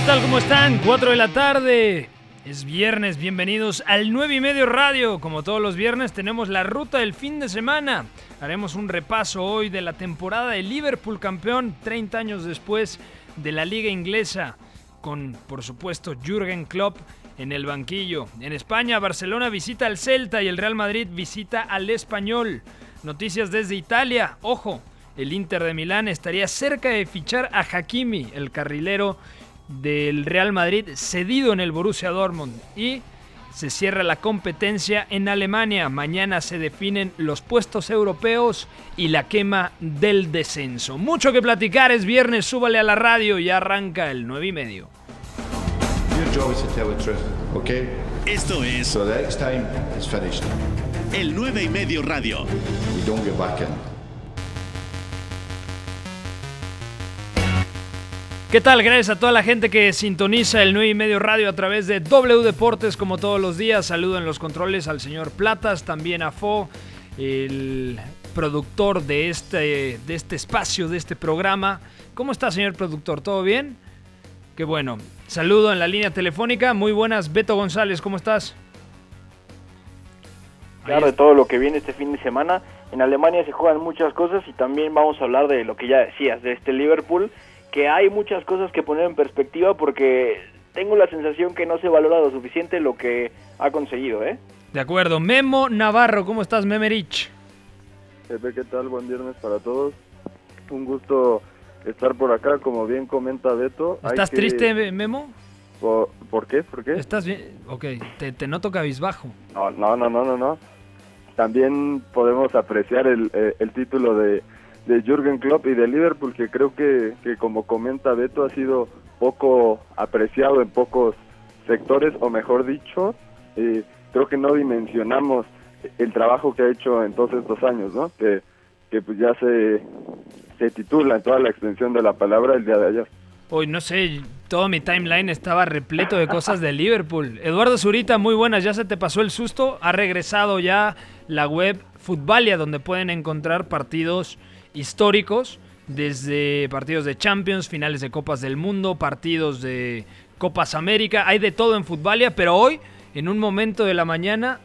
¿Qué tal? ¿Cómo están? 4 de la tarde. Es viernes, bienvenidos al 9 y medio radio. Como todos los viernes tenemos la ruta del fin de semana. Haremos un repaso hoy de la temporada de Liverpool campeón 30 años después de la liga inglesa. Con, por supuesto, Jürgen Klopp en el banquillo. En España, Barcelona visita al Celta y el Real Madrid visita al Español. Noticias desde Italia. Ojo, el Inter de Milán estaría cerca de fichar a Hakimi, el carrilero del Real Madrid cedido en el Borussia Dortmund y se cierra la competencia en Alemania. Mañana se definen los puestos europeos y la quema del descenso. Mucho que platicar, es viernes, súbale a la radio y arranca el 9 y medio. Esto es el 9 y medio radio. ¿Qué tal? Gracias a toda la gente que sintoniza el 9 y medio radio a través de W Deportes como todos los días. Saludo en los controles al señor Platas, también a Fo, el productor de este, de este espacio, de este programa. ¿Cómo está, señor productor? ¿Todo bien? Qué bueno. Saludo en la línea telefónica. Muy buenas. Beto González, ¿cómo estás? Claro, de todo lo que viene este fin de semana. En Alemania se juegan muchas cosas y también vamos a hablar de lo que ya decías, de este Liverpool que hay muchas cosas que poner en perspectiva porque tengo la sensación que no se valora lo suficiente lo que ha conseguido, ¿eh? De acuerdo. Memo Navarro, ¿cómo estás, Memerich? Pepe, ¿qué tal? Buen viernes para todos. Un gusto estar por acá, como bien comenta Beto. ¿Estás triste, Memo? ¿Por, qué? ¿Por qué? ¿Estás bien? Ok, te, te noto cabizbajo. No, no, no, no, no, También podemos apreciar el, eh, el título de de Jürgen Klopp y de Liverpool, que creo que, que como comenta Beto, ha sido poco apreciado en pocos sectores, o mejor dicho, eh, creo que no dimensionamos el trabajo que ha hecho en todos estos años, ¿no? Que, que pues ya se, se titula en toda la extensión de la palabra el día de ayer. Hoy no sé, todo mi timeline estaba repleto de cosas de Liverpool. Eduardo Zurita, muy buenas, ya se te pasó el susto, ha regresado ya la web Futbalia, donde pueden encontrar partidos históricos, desde partidos de Champions, finales de Copas del Mundo, partidos de Copas América, hay de todo en Futbalia, pero hoy, en un momento de la mañana,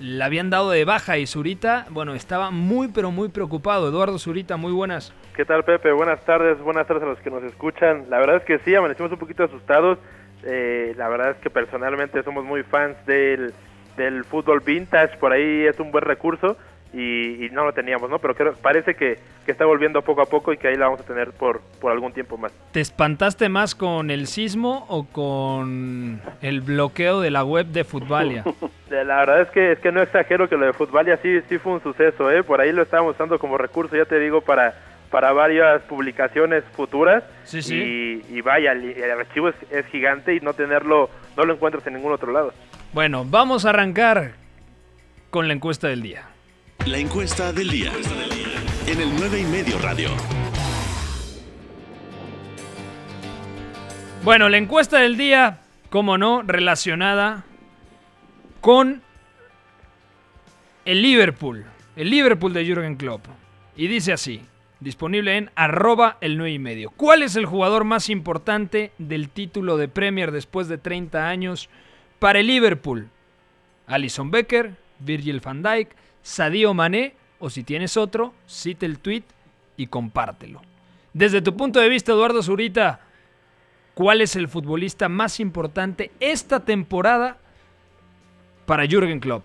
la habían dado de baja y Zurita, bueno, estaba muy pero muy preocupado. Eduardo Zurita, muy buenas. ¿Qué tal Pepe? Buenas tardes, buenas tardes a los que nos escuchan. La verdad es que sí, amanecimos un poquito asustados. Eh, la verdad es que personalmente somos muy fans del, del fútbol vintage, por ahí es un buen recurso y, no lo teníamos, ¿no? Pero creo, parece que, está volviendo poco a poco y que ahí la vamos a tener por, por algún tiempo más. ¿Te espantaste más con el sismo o con el bloqueo de la web de Futbalia? la verdad es que es que no exagero que lo de Futbalia sí, sí fue un suceso, ¿eh? Por ahí lo estábamos usando como recurso, ya te digo, para para varias publicaciones futuras sí, sí. Y, vaya, el, archivo es, es gigante y no tenerlo, no lo encuentras en ningún otro lado. Bueno, vamos a arrancar con la encuesta del día. La encuesta del día. En el 9 y medio radio. Bueno, la encuesta del día, como no, relacionada con el Liverpool. El Liverpool de Jürgen Klopp. Y dice así, disponible en arroba el 9 y medio. ¿Cuál es el jugador más importante del título de Premier después de 30 años para el Liverpool? Alison Becker, Virgil van Dijk, Sadio Mané o si tienes otro, cite el tweet y compártelo. Desde tu punto de vista, Eduardo Zurita, ¿cuál es el futbolista más importante esta temporada para Jürgen Klopp?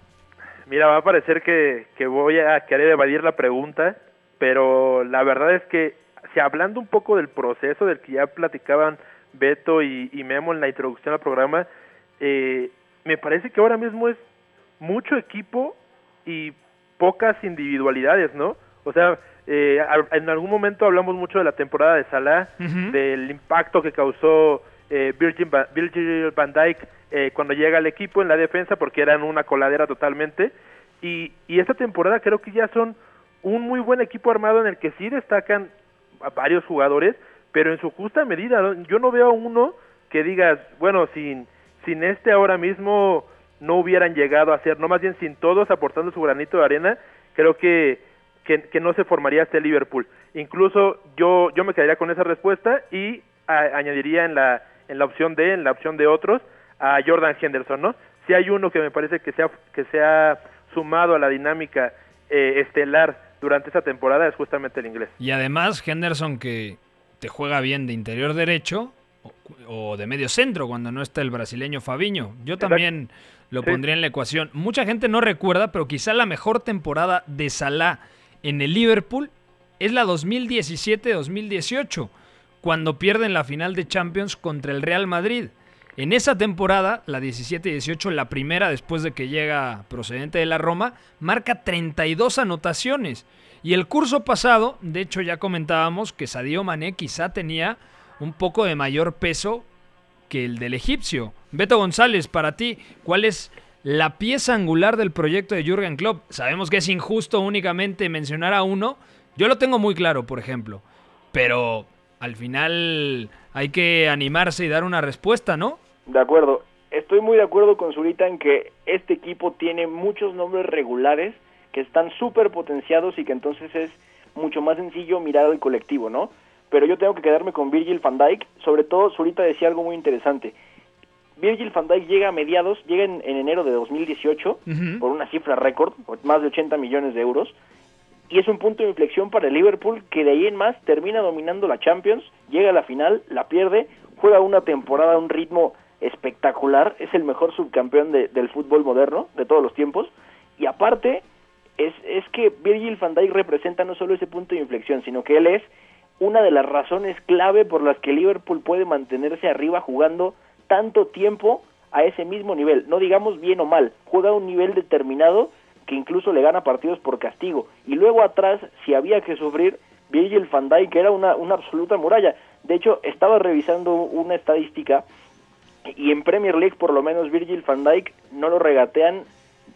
Mira, va a parecer que, voy a querer evadir la pregunta, pero la verdad es que, si hablando un poco del proceso del que ya platicaban Beto y, Memo en la introducción al programa, eh, me parece que ahora mismo es mucho equipo y pocas individualidades, ¿no? O sea, Eh, en algún momento hablamos mucho de la temporada de Salah, del impacto que causó eh, Virgil, Virgil, van Dijk eh, cuando llega al equipo en la defensa, porque eran una coladera totalmente. Y, y esta temporada creo que ya son un muy buen equipo armado en el que sí destacan a varios jugadores, pero en su justa medida. Yo no veo a uno que digas, bueno, sin, sin este ahora mismo no hubieran llegado a ser, no más bien sin todos aportando su granito de arena, creo que, que, no se formaría este Liverpool. Incluso yo, yo me quedaría con esa respuesta y añadiría en la, en la opción D, en la opción de otros, a Jordan Henderson, ¿no? Si hay uno que me parece que se ha, que se sumado a la dinámica eh, estelar durante esta temporada es justamente el inglés. Y además Henderson que te juega bien de interior derecho o, de medio centro cuando no está el brasileño Fabiño. Yo también lo pondría en la ecuación. Mucha gente no recuerda, pero quizá la mejor temporada de Salah en el Liverpool es la 2017-2018, cuando pierden la final de Champions contra el Real Madrid. En esa temporada, la 17-18, la primera después de que llega procedente de la Roma, marca 32 anotaciones. Y el curso pasado, de hecho ya comentábamos que Sadio Mané quizá tenía un poco de mayor peso que el del egipcio. Beto González, para ti, ¿cuál es la pieza angular del proyecto de Jürgen Klopp? Sabemos que es injusto únicamente mencionar a uno. Yo lo tengo muy claro, por ejemplo. Pero al final hay que animarse y dar una respuesta, ¿no? De acuerdo. Estoy muy de acuerdo con Zurita en que este equipo tiene muchos nombres regulares que están súper potenciados y que entonces es mucho más sencillo mirar al colectivo, ¿no? Pero yo tengo que quedarme con Virgil van Dijk, sobre todo Zurita decía algo muy interesante. Virgil van Dijk llega a mediados, llega en, enero de 2018 por una cifra récord, más de 80 millones de euros, y es un punto de inflexión para el Liverpool que de ahí en más termina dominando la Champions, llega a la final, la pierde, juega una temporada a un ritmo espectacular, es el mejor subcampeón del fútbol moderno de todos los tiempos, y aparte es, es que Virgil van Dijk representa no solo ese punto de inflexión, sino que él es una de las razones clave por las que Liverpool puede mantenerse arriba jugando tanto tiempo a ese mismo nivel, no digamos bien o mal, juega a un nivel determinado que incluso le gana partidos por castigo. Y luego atrás, si había que sufrir, Virgil van Dijk era una, una absoluta muralla. De hecho, estaba revisando una estadística y en Premier League por lo menos Virgil van Dijk no lo regatean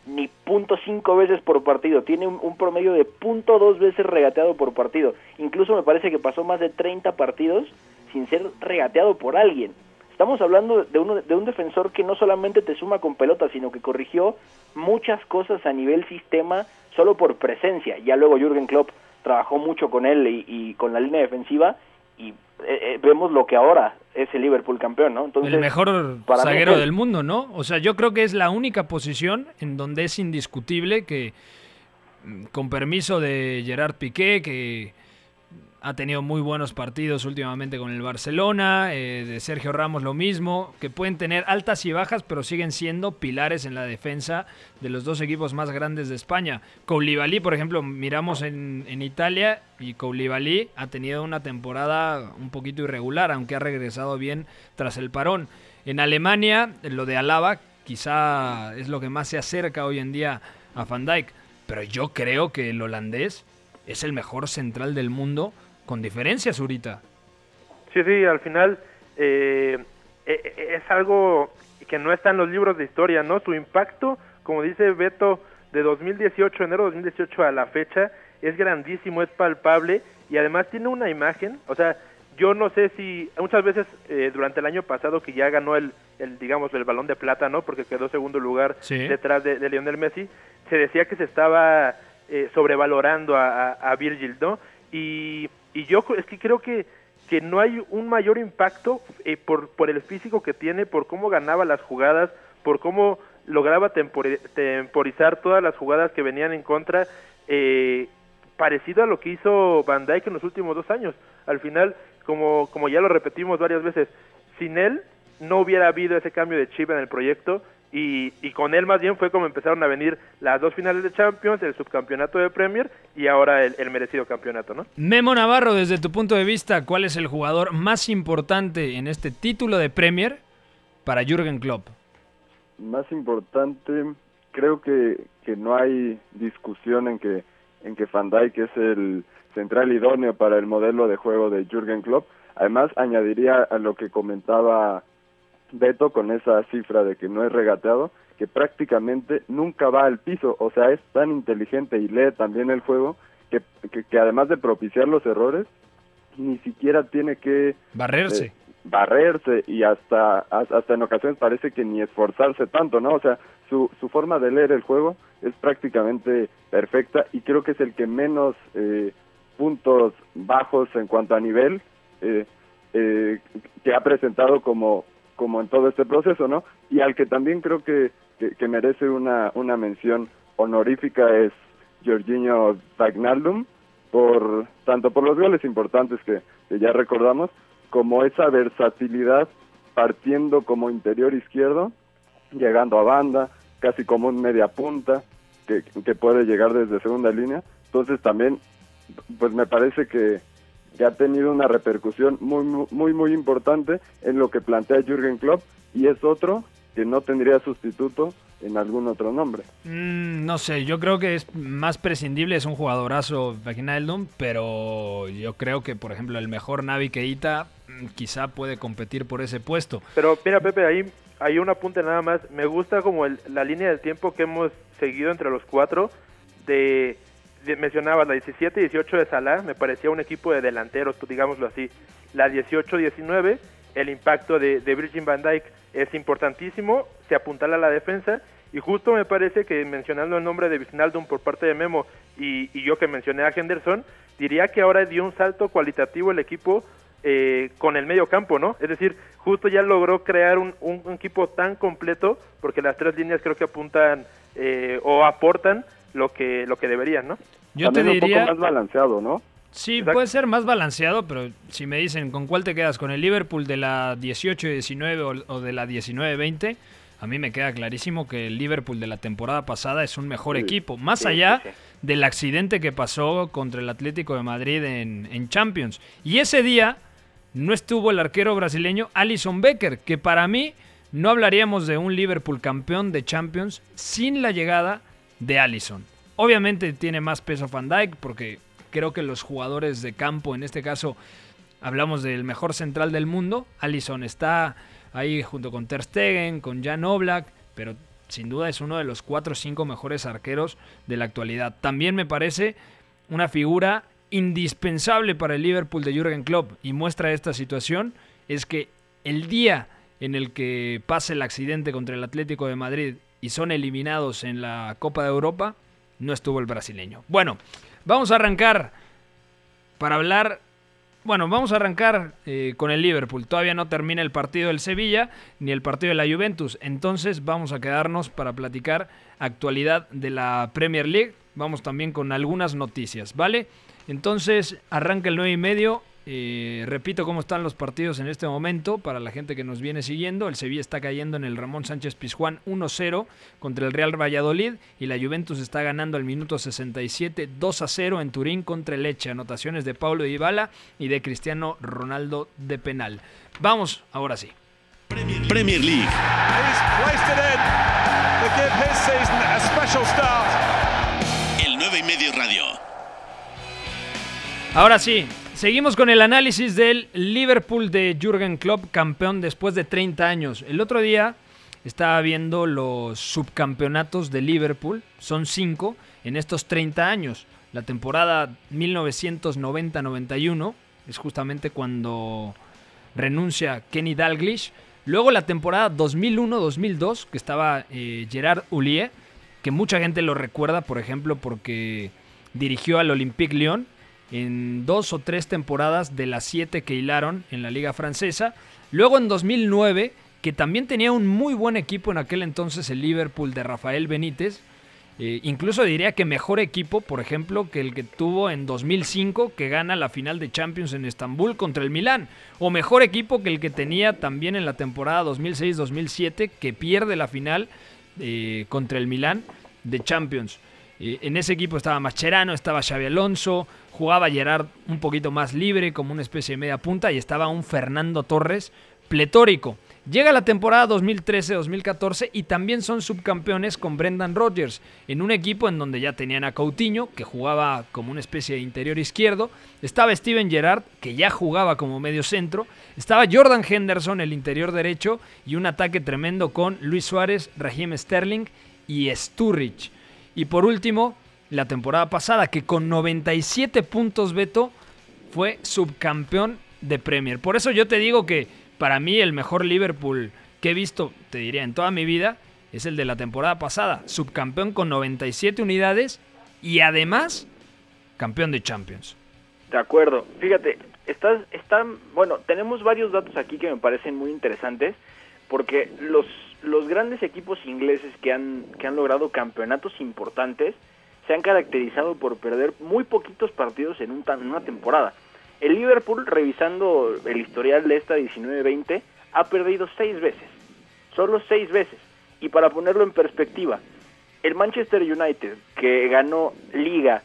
ni punto cinco veces por partido, tiene un, promedio de punto dos veces regateado por partido. Incluso me parece que pasó más de 30 partidos sin ser regateado por alguien. Estamos hablando de, uno, de un defensor que no solamente te suma con pelota, sino que corrigió muchas cosas a nivel sistema solo por presencia. Ya luego Jürgen Klopp trabajó mucho con él y, con la línea defensiva y eh, eh, vemos lo que ahora es el Liverpool campeón, ¿no? Entonces, el mejor zaguero del mundo, ¿no? O sea, yo creo que es la única posición en donde es indiscutible que, mm, con permiso de Gerard Piqué, que ha tenido muy buenos partidos últimamente con el Barcelona, eh, de Sergio Ramos lo mismo, que pueden tener altas y bajas, pero siguen siendo pilares en la defensa de los dos equipos más grandes de España. Koulibaly, por ejemplo, miramos en, en Italia y Koulibaly ha tenido una temporada un poquito irregular, aunque ha regresado bien tras el parón. En Alemania, lo de Alaba quizá es lo que más se acerca hoy en día a Van Dijk, pero yo creo que el holandés es el mejor central del mundo con diferencias, Zurita. Sí, sí, al final eh, eh, eh, es algo que no está en los libros de historia, ¿no? Su impacto, como dice Beto, de 2018, enero de 2018 a la fecha, es grandísimo, es palpable y además tiene una imagen, o sea, yo no sé si muchas veces durante el año pasado que ya ganó el, el digamos el balón de plata no porque quedó segundo lugar detrás de, Lionel Messi se decía que se estaba sobrevalorando a, a, a Virgil no y y yo es que creo que, que no hay un mayor impacto eh, por, por el físico que tiene, por cómo ganaba las jugadas, por cómo lograba temporizar todas las jugadas que venían en contra, eh, parecido a lo que hizo Van Dijk en los últimos dos años. Al final, como, como ya lo repetimos varias veces, sin él no hubiera habido ese cambio de chip en el proyecto y, y, con él más bien fue como empezaron a venir las dos finales de Champions, el subcampeonato de Premier y ahora el, merecido campeonato, ¿no? Memo Navarro, desde tu punto de vista, ¿cuál es el jugador más importante en este título de Premier para Jürgen Klopp? Más importante, creo que, que no hay discusión en que en que Van Dijk es el central idóneo para el modelo de juego de Jürgen Klopp. Además, añadiría a lo que comentaba Beto con esa cifra de que no es regateado, que prácticamente nunca va al piso, o sea, es tan inteligente y lee también el juego que, que, además de propiciar los errores, ni siquiera tiene que barrerse. Eh, barrerse y hasta hasta en ocasiones parece que ni esforzarse tanto, ¿no? O sea, su, su forma de leer el juego es prácticamente perfecta y creo que es el que menos eh, puntos bajos en cuanto a nivel eh, eh, que ha presentado como como en todo este proceso, ¿no? Y al que también creo que, que, merece una, una mención honorífica es Jorginho Tagnaldum, por, tanto por los goles importantes que, que ya recordamos, como esa versatilidad partiendo como interior izquierdo, llegando a banda, casi como un media punta, que, que puede llegar desde segunda línea. Entonces también, pues me parece que, que ha tenido una repercusión muy, muy, muy importante en lo que plantea Jürgen Klopp y es otro que no tendría sustituto en algún otro nombre. Mm, no sé, yo creo que es más prescindible, es un jugadorazo Wijnaldum, pero yo creo que, por ejemplo, el mejor Navi Keita mm, quizá puede competir por ese puesto. Pero mira, Pepe, ahí hay un apunte nada más. Me gusta como la línea del tiempo que hemos seguido entre los cuatro de mencionabas la 17 y 18 de Salah, me parecía un equipo de delanteros, pues, digámoslo así. La 18-19, el impacto de, de Virgin van Dijk es importantísimo, se apuntala a la defensa y justo me parece que mencionando el nombre de Wijnaldum por parte de Memo y, yo que mencioné a Henderson, diría que ahora dio un salto cualitativo el equipo eh, con el medio campo, ¿no? Es decir, justo ya logró crear un, un, equipo tan completo porque las tres líneas creo que apuntan eh, o aportan lo que lo que deberían, ¿no? Yo te diría un poco más balanceado, ¿no? Sí, puede ser más balanceado, pero si me dicen con cuál te quedas, con el Liverpool de la 18-19 o, de la 19-20, a mí me queda clarísimo que el Liverpool de la temporada pasada es un mejor equipo, más allá del accidente que pasó contra el Atlético de Madrid en, en Champions. Y ese día no estuvo el arquero brasileño Alison Becker, que para mí no hablaríamos de un Liverpool campeón de Champions sin la llegada de Allison. Obviamente tiene más peso Van Dyke porque creo que los jugadores de campo, en este caso hablamos del mejor central del mundo, Allison está ahí junto con Ter Stegen, con Jan Oblak, pero sin duda es uno de los 4 o 5 mejores arqueros de la actualidad. También me parece una figura indispensable para el Liverpool de Jürgen Klopp y muestra esta situación es que el día en el que pase el accidente contra el Atlético de Madrid y son eliminados en la Copa de Europa, no estuvo el brasileño. Bueno, vamos a arrancar para hablar. Bueno, vamos a arrancar eh, con el Liverpool. Todavía no termina el partido del Sevilla ni el partido de la Juventus. Entonces vamos a quedarnos para platicar actualidad de la Premier League. Vamos también con algunas noticias, ¿vale? Entonces arranca el 9 y medio eh, repito cómo están los partidos en este momento para la gente que nos viene siguiendo. El Sevilla está cayendo en el Ramón Sánchez Pizjuán 1-0 contra el Real Valladolid y la Juventus está ganando al minuto 67 2-0 en Turín contra el Leche. Anotaciones de Pablo Dybala y de Cristiano Ronaldo de penal. Vamos, ahora sí. Premier League. El 9 y medio radio. Ahora sí, Seguimos con el análisis del Liverpool de Jürgen Klopp, campeón después de 30 años. El otro día estaba viendo los subcampeonatos de Liverpool, son 5 en estos 30 años. La temporada 1990-91 es justamente cuando renuncia Kenny Dalglish. Luego la temporada 2001-2002, que estaba eh, Gerard Houllier, que mucha gente lo recuerda, por ejemplo, porque dirigió al Olympique Lyon en dos o tres temporadas de las siete que hilaron en la liga francesa. Luego en 2009, que también tenía un muy buen equipo en aquel entonces, el Liverpool de Rafael Benítez. Eh, incluso diría que mejor equipo, por ejemplo, que el que tuvo en 2005, que gana la final de Champions en Estambul contra el Milán. O mejor equipo que el que tenía también en la temporada 2006-2007, que pierde la final eh, contra el Milán de Champions. En ese equipo estaba Mascherano, estaba Xavi Alonso, jugaba Gerard un poquito más libre, como una especie de media punta, y estaba un Fernando Torres pletórico. Llega la temporada 2013-2014 y también son subcampeones con Brendan Rodgers, en un equipo en donde ya tenían a Coutinho, que jugaba como una especie de interior izquierdo, estaba Steven Gerrard, que ya jugaba como medio centro, estaba Jordan Henderson, el interior derecho, y un ataque tremendo con Luis Suárez, Raheem Sterling y Sturridge. Y por último, la temporada pasada, que con 97 puntos Beto fue subcampeón de Premier. Por eso yo te digo que para mí el mejor Liverpool que he visto, te diría, en toda mi vida, es el de la temporada pasada. Subcampeón con 97 unidades y además campeón de Champions. De acuerdo. Fíjate, estás, están, bueno, tenemos varios datos aquí que me parecen muy interesantes porque los, los grandes equipos ingleses que han, que han logrado campeonatos importantes se han caracterizado por perder muy poquitos partidos en, un, en una temporada. El Liverpool, revisando el historial de esta 19-20, ha perdido seis veces. Solo seis veces. Y para ponerlo en perspectiva, el Manchester United, que ganó liga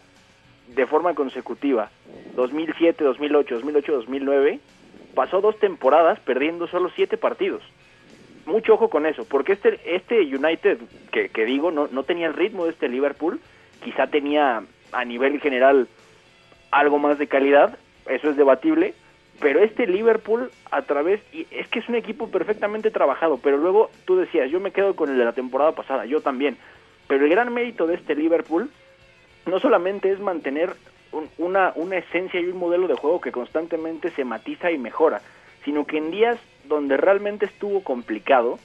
de forma consecutiva 2007, 2008, 2008, 2009, pasó dos temporadas perdiendo solo siete partidos. Mucho ojo con eso, porque este, este United, que, digo, no, no tenía el ritmo de este Liverpool, quizá tenía a nivel general algo más de calidad, eso es debatible, pero este Liverpool a través, y es que es un equipo perfectamente trabajado, pero luego tú decías, yo me quedo con el de la temporada pasada, yo también, pero el gran mérito de este Liverpool no solamente es mantener una, una esencia y un modelo de juego que constantemente se matiza y mejora, sino que en días donde realmente estuvo complicado,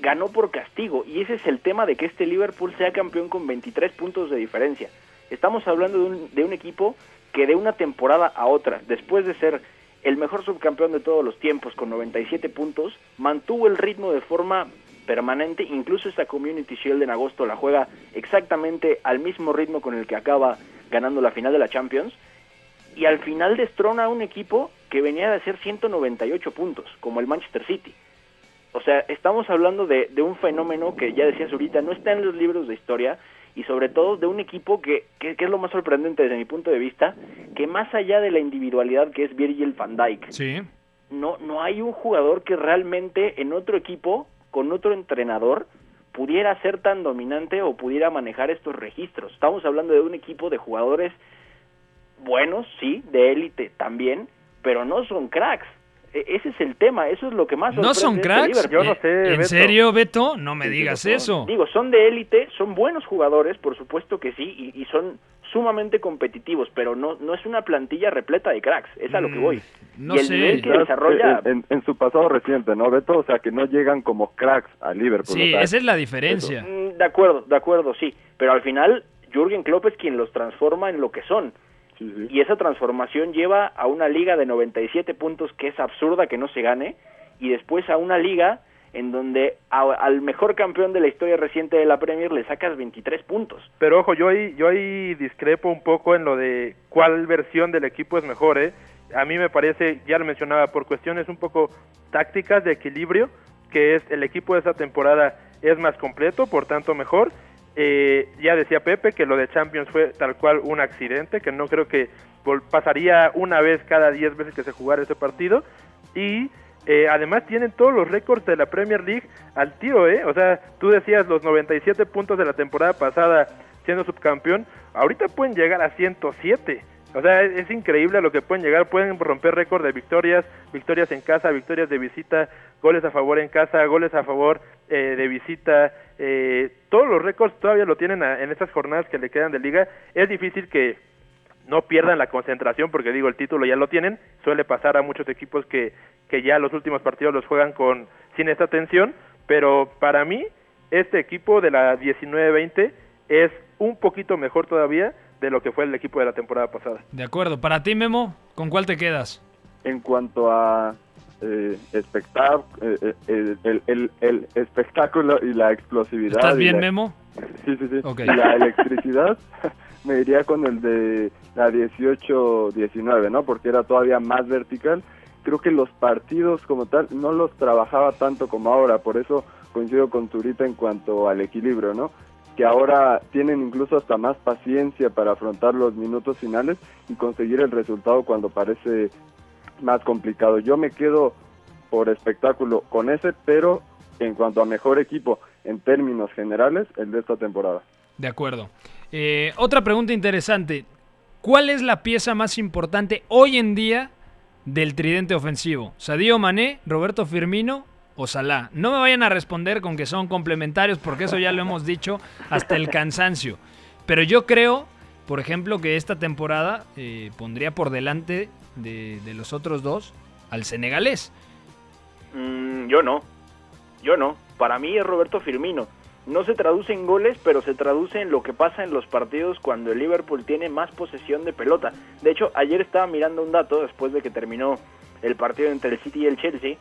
ganó por castigo, y ese es el tema de que este Liverpool sea campeón con 23 puntos de diferencia. Estamos hablando de un, de un equipo que de una temporada a otra, después de ser el mejor subcampeón de todos los tiempos con 97 puntos, mantuvo el ritmo de forma permanente, incluso esta Community Shield en agosto la juega exactamente al mismo ritmo con el que acaba ganando la final de la Champions, y al final destrona a un equipo que venía de hacer 198 puntos, como el Manchester City. O sea, estamos hablando de, de un fenómeno que ya decías ahorita, no está en los libros de historia, y sobre todo de un equipo que, que, es lo más sorprendente desde mi punto de vista, que más allá de la individualidad que es Virgil van Dijk, sí. no, no hay un jugador que realmente en otro equipo, con otro entrenador, pudiera ser tan dominante o pudiera manejar estos registros. Estamos hablando de un equipo de jugadores buenos, sí, de élite también, pero no son cracks. E, ese es el tema, eso es lo que más ¿No son este cracks? Yo no sé, ¿En serio, Beto? No me Sí, digas sí eso. Digo, son de élite, son buenos jugadores, por supuesto que sí, y, y son sumamente competitivos, pero no, no es una plantilla repleta de cracks, es a lo que Mm, voy. no y el sé. nivel que desarrolla... En, en- en su pasado reciente, ¿no, Beto? O sea, que no llegan como cracks a Liverpool. Sí, o sea, esa es la diferencia. Mm, De acuerdo, de acuerdo, sí, pero al final Jürgen Klopp es quien los transforma en lo que son. Sí, sí. Y esa transformación lleva a una liga de 97 puntos que es absurda que no se gane, y después a una liga en donde a- al mejor campeón de la historia reciente de la Premier le sacas 23 puntos. Pero ojo, yo ahí, yo ahí discrepo un poco en lo de cuál versión del equipo es mejor, ¿eh? A mí me parece, ya lo mencionaba, por cuestiones un poco tácticas de equilibrio, que es el equipo de esa temporada es más completo, por tanto mejor. Eh, ya decía Pepe que lo de Champions fue tal cual un accidente, que no creo que pasaría una vez cada 10 veces que se jugara ese partido. Y eh, además tienen todos los récords de la Premier League al tiro, ¿eh? O sea, tú decías los 97 puntos de la temporada pasada siendo subcampeón, ahorita pueden llegar a 107. O sea, es, es increíble a lo que pueden llegar, pueden romper récord de victorias, victorias en casa, victorias de visita, goles a favor en casa, goles a favor eh, de visita, eh, todos los récords todavía lo tienen a- en estas jornadas que le quedan de liga. Es difícil que no pierdan la concentración porque digo el título ya lo tienen suele pasar a muchos equipos que, que ya los últimos partidos los juegan con sin esta tensión pero para mí este equipo de la 19-20 es un poquito mejor todavía de lo que fue el equipo de la temporada pasada De acuerdo. Para ti, Memo, ¿con cuál te quedas? En cuanto a eh, eh, eh, el, el- el- el espectáculo y la explosividad. ¿Estás bien, la- Memo? Sí, sí, sí. Y la electricidad me iría con el de la 18-19, ¿no? Porque era todavía más vertical. Creo que los partidos como tal no los trabajaba tanto como ahora, por eso coincido con Zurita en cuanto al equilibrio, ¿no? Que ahora tienen incluso hasta más paciencia para afrontar los minutos finales y conseguir el resultado cuando parece más complicado. Yo me quedo por espectáculo con ese, pero en cuanto a mejor equipo en términos generales, el de esta temporada. De acuerdo. Eh, otra pregunta interesante. ¿Cuál es la pieza más importante hoy en día del tridente ofensivo? ¿Sadio Mané, Roberto Firmino o Salah? No me vayan a responder con que son complementarios porque eso ya lo hemos dicho hasta el cansancio. Pero yo creo, por ejemplo, que esta temporada eh, pondría por delante de, de los otros dos al senegalés. Mm, yo no, yo no. Para mí es Roberto Firmino. No se traduce en goles, pero se traduce en lo que pasa en los partidos cuando el Liverpool tiene más posesión de pelota. De hecho, ayer estaba mirando un dato después de que terminó el partido entre el City y el Chelsea,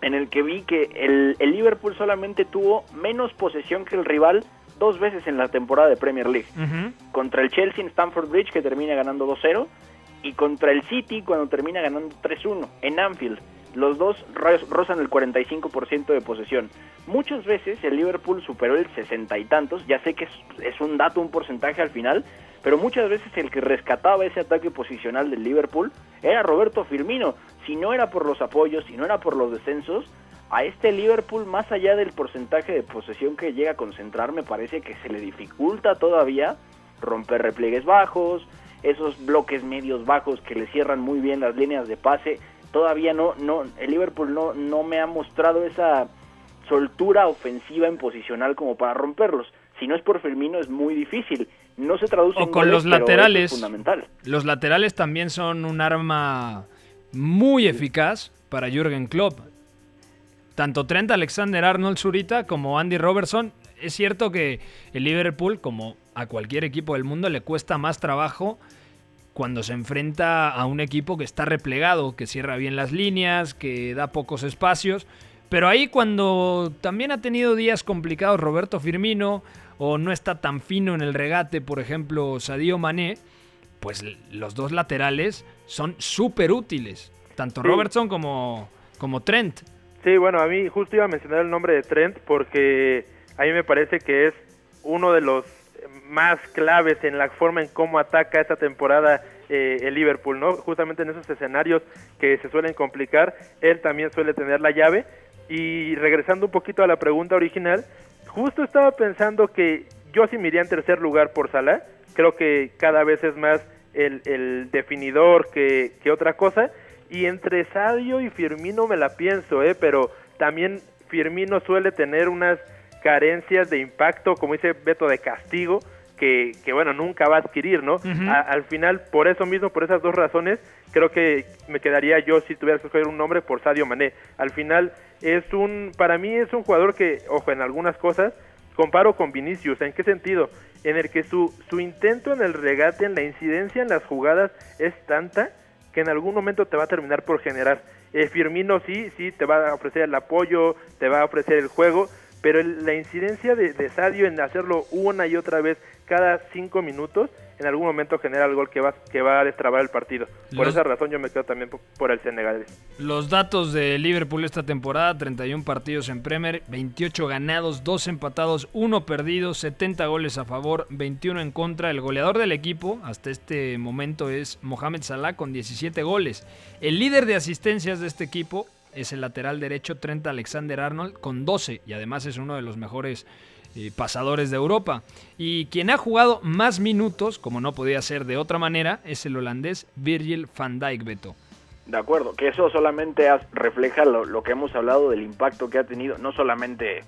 en el que vi que el, el Liverpool solamente tuvo menos posesión que el rival dos veces en la temporada de Premier League. Contra el Chelsea en Stamford Bridge, que termina ganando 2-0, y contra el City cuando termina ganando 3-1 en Anfield. Los dos rozan el 45% de posesión. Muchas veces el Liverpool superó el sesenta y tantos, ya sé que es, es, un dato, un porcentaje al final, pero muchas veces el que rescataba ese ataque posicional del Liverpool era Roberto Firmino. Si no era por los apoyos, si no era por los descensos, a este Liverpool, más allá del porcentaje de posesión que llega a concentrar, me parece que se le dificulta todavía romper repliegues bajos, esos bloques medios bajos que le cierran muy bien las líneas de pase todavía no, no, el Liverpool no, no me ha mostrado esa soltura ofensiva en posicional como para romperlos. Si no es por Firmino es muy difícil. No se traduce o en con goles, los laterales. Es fundamental. Los laterales también son un arma muy eficaz para Jürgen Klopp. Tanto Trent Alexander Arnold Zurita como Andy Robertson. Es cierto que el Liverpool, como a cualquier equipo del mundo, le cuesta más trabajo cuando se enfrenta a un equipo que está replegado, que cierra bien las líneas, que da pocos espacios. Pero ahí cuando también ha tenido días complicados Roberto Firmino o no está tan fino en el regate, por ejemplo, Sadio Mané, pues los dos laterales son súper útiles, tanto Sí. Robertson como, como Trent. Sí, bueno, a mí justo iba a mencionar el nombre de Trent porque a mí me parece que es uno de los más claves en la forma en cómo ataca esta temporada eh, el Liverpool, ¿no? Justamente en esos escenarios que se suelen complicar, él también suele tener la llave. Y regresando un poquito a la pregunta original, justo estaba pensando que yo sí me iría en tercer lugar por Salah. Creo que cada vez es más el, el definidor que, que otra cosa. Y entre Sadio y Firmino me la pienso, ¿eh? Pero también Firmino suele tener unas carencias de impacto, como dice Beto, de castigo, que, que bueno, nunca va a adquirir, ¿no? A- al final, por eso mismo, por esas dos razones, creo que me quedaría yo, si tuviera que escoger un nombre, por Sadio Mané. Al final, es un, para mí es un jugador que, ojo, en algunas cosas, comparo con Vinicius. ¿En qué sentido? En el que su, su intento en el regate, en la incidencia en las jugadas es tanta que en algún momento te va a terminar por generar. Eh, Firmino sí, sí, te va a ofrecer el apoyo, te va a ofrecer el juego, pero el- la incidencia de, de Sadio en hacerlo una y otra vez cada cinco minutos, en algún momento genera el gol que va, que va a destrabar el partido. Por Los- esa razón yo me quedo también por, por el Senegal. Los datos de Liverpool esta temporada, 31 partidos en Premier, 28 ganados, 2 empatados, 1 perdido, 70 goles a favor, 21 en contra. El goleador del equipo hasta este momento es Mohamed Salah con 17 goles. El líder de asistencias de este equipo es el lateral derecho Trent Alexander-Arnold con 12 y además es uno de los mejores eh, pasadores de Europa. Y quien ha jugado más minutos, como no podía ser de otra manera, es el holandés Virgil van Dijk Beto. De acuerdo, que eso solamente refleja lo, lo que hemos hablado del impacto que ha tenido, no solamente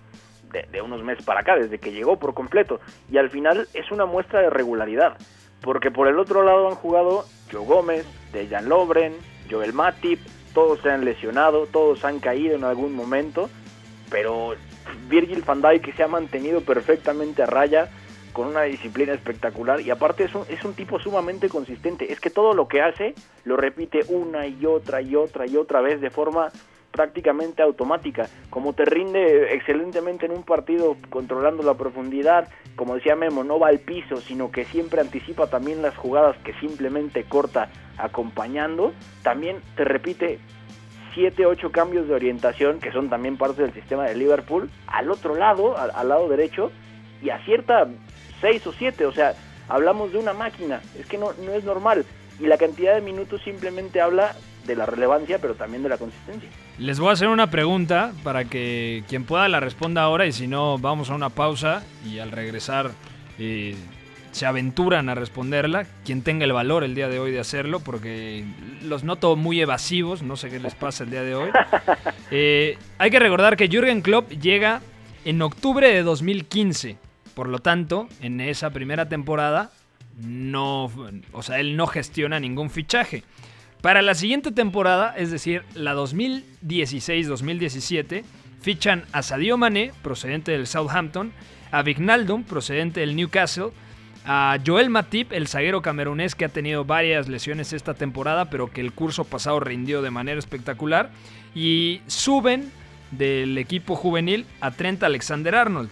de, de unos meses para acá, desde que llegó por completo. Y al final es una muestra de regularidad, porque por el otro lado han jugado Joe Gómez, Dejan Lobren, Joel Matip, todos se han lesionado, todos han caído en algún momento, pero Virgil van Dijk se ha mantenido perfectamente a raya con una disciplina espectacular y aparte es un, es un tipo sumamente consistente. Es que todo lo que hace lo repite una y otra y otra y otra vez de forma prácticamente automática. Como te rinde excelentemente en un partido controlando la profundidad, como decía Memo, no va al piso, sino que siempre anticipa también las jugadas que simplemente corta acompañando. También te repite 7, 8 cambios de orientación que son también parte del sistema de Liverpool al otro lado, al, lado derecho, y acierta 6 o 7, o sea, hablamos de una máquina, es que no, no es normal. Y la cantidad de minutos simplemente habla de la relevancia, pero también de la consistencia. Les voy a hacer una pregunta para que quien pueda la responda ahora y si no vamos a una pausa y al regresar eh, se aventuran a responderla. Quien tenga el valor el día de hoy de hacerlo porque los noto muy evasivos, no sé qué les pasa el día de hoy. Eh, hay que recordar que Jürgen Klopp llega en octubre de 2015. Por lo tanto, en esa primera temporada no, o sea, él no gestiona ningún fichaje. Para la siguiente temporada, es decir, la 2016-2017, fichan a Sadio Mané, procedente del Southampton, a Vignaldum, procedente del Newcastle, a Joel Matip, el zaguero camerunés que ha tenido varias lesiones esta temporada, pero que el curso pasado rindió de manera espectacular, y suben del equipo juvenil a Trent Alexander Arnold.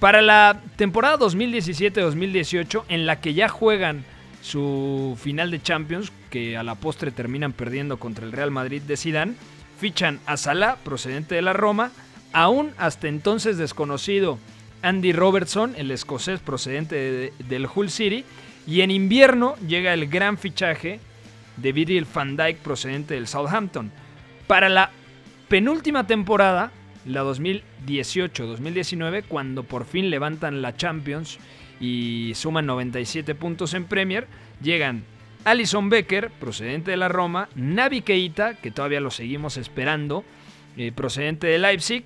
Para la temporada 2017-2018, en la que ya juegan su final de Champions, que a la postre terminan perdiendo contra el Real Madrid de Sidán, fichan a Salah, procedente de la Roma, aún hasta entonces desconocido Andy Robertson, el escocés procedente del Hull City, y en invierno llega el gran fichaje de Virgil van Dijk procedente del Southampton. Para la penúltima temporada, la 2018-2019, cuando por fin levantan la Champions y suman 97 puntos en Premier, llegan Alison Becker, procedente de la Roma, Navi Keita, que todavía lo seguimos esperando, eh, procedente de Leipzig,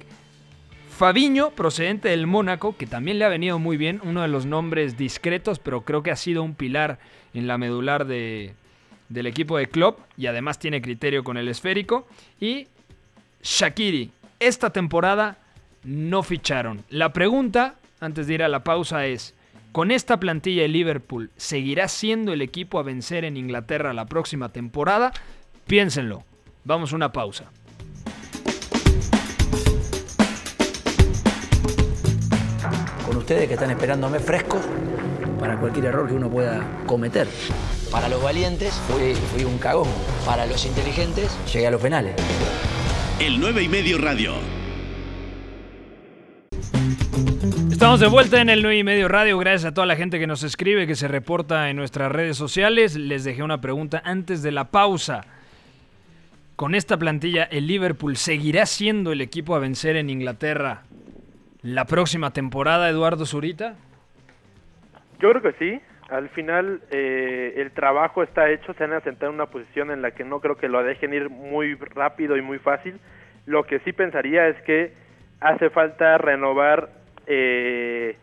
Fabiño, procedente del Mónaco, que también le ha venido muy bien, uno de los nombres discretos, pero creo que ha sido un pilar en la medular de, del equipo de Klopp y además tiene criterio con el esférico. Y Shakiri, esta temporada no ficharon. La pregunta, antes de ir a la pausa, es, ¿con esta plantilla de Liverpool seguirá siendo el equipo a vencer en Inglaterra la próxima temporada? Piénsenlo. Vamos a una pausa. Con ustedes que están esperándome frescos para cualquier error que uno pueda cometer. Para los valientes fui, fui un cagón. Para los inteligentes llegué a los penales. El 9 y medio radio. Estamos de vuelta en el 9 y medio radio. Gracias a toda la gente que nos escribe, que se reporta en nuestras redes sociales. Les dejé una pregunta antes de la pausa. Con esta plantilla, ¿el Liverpool seguirá siendo el equipo a vencer en Inglaterra la próxima temporada, Eduardo Zurita? Yo creo que sí. Al final eh, el trabajo está hecho, se han asentado en una posición en la que no creo que lo dejen ir muy rápido y muy fácil. Lo que sí pensaría es que hace falta renovar eh,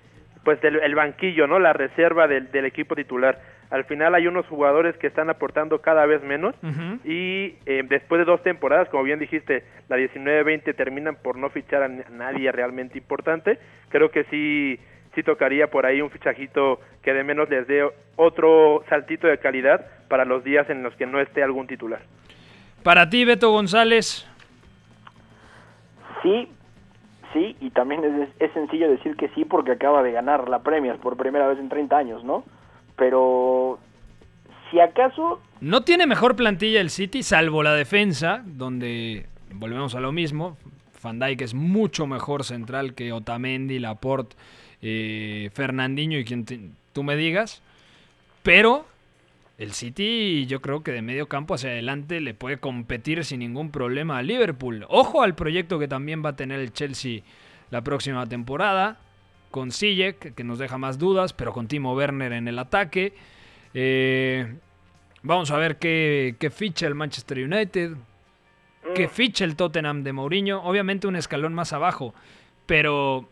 pues el, el, banquillo, no, la reserva del, del, equipo titular. Al final hay unos jugadores que están aportando cada vez menos uh -huh. y eh, después de dos temporadas, como bien dijiste, la 19-20 terminan por no fichar a nadie realmente importante. Creo que sí sí tocaría por ahí un fichajito que de menos les dé otro saltito de calidad para los días en los que no esté algún titular. Para ti, Beto González. Sí, sí, y también es, es, sencillo decir que sí porque acaba de ganar la Premier por primera vez en 30 años, ¿no? Pero si acaso... No tiene mejor plantilla el City, salvo la defensa, donde volvemos a lo mismo. Van Dijk es mucho mejor central que Otamendi, Laporte, eh, Fernandinho y quien tú me digas. Pero el City yo creo que de medio campo hacia adelante le puede competir sin ningún problema a Liverpool. Ojo al proyecto que también va a tener el Chelsea la próxima temporada. Con Sijek, que nos deja más dudas, pero con Timo Werner en el ataque. Eh, vamos a ver qué, qué, ficha el Manchester United. Qué ficha el Tottenham de Mourinho. Obviamente un escalón más abajo. Pero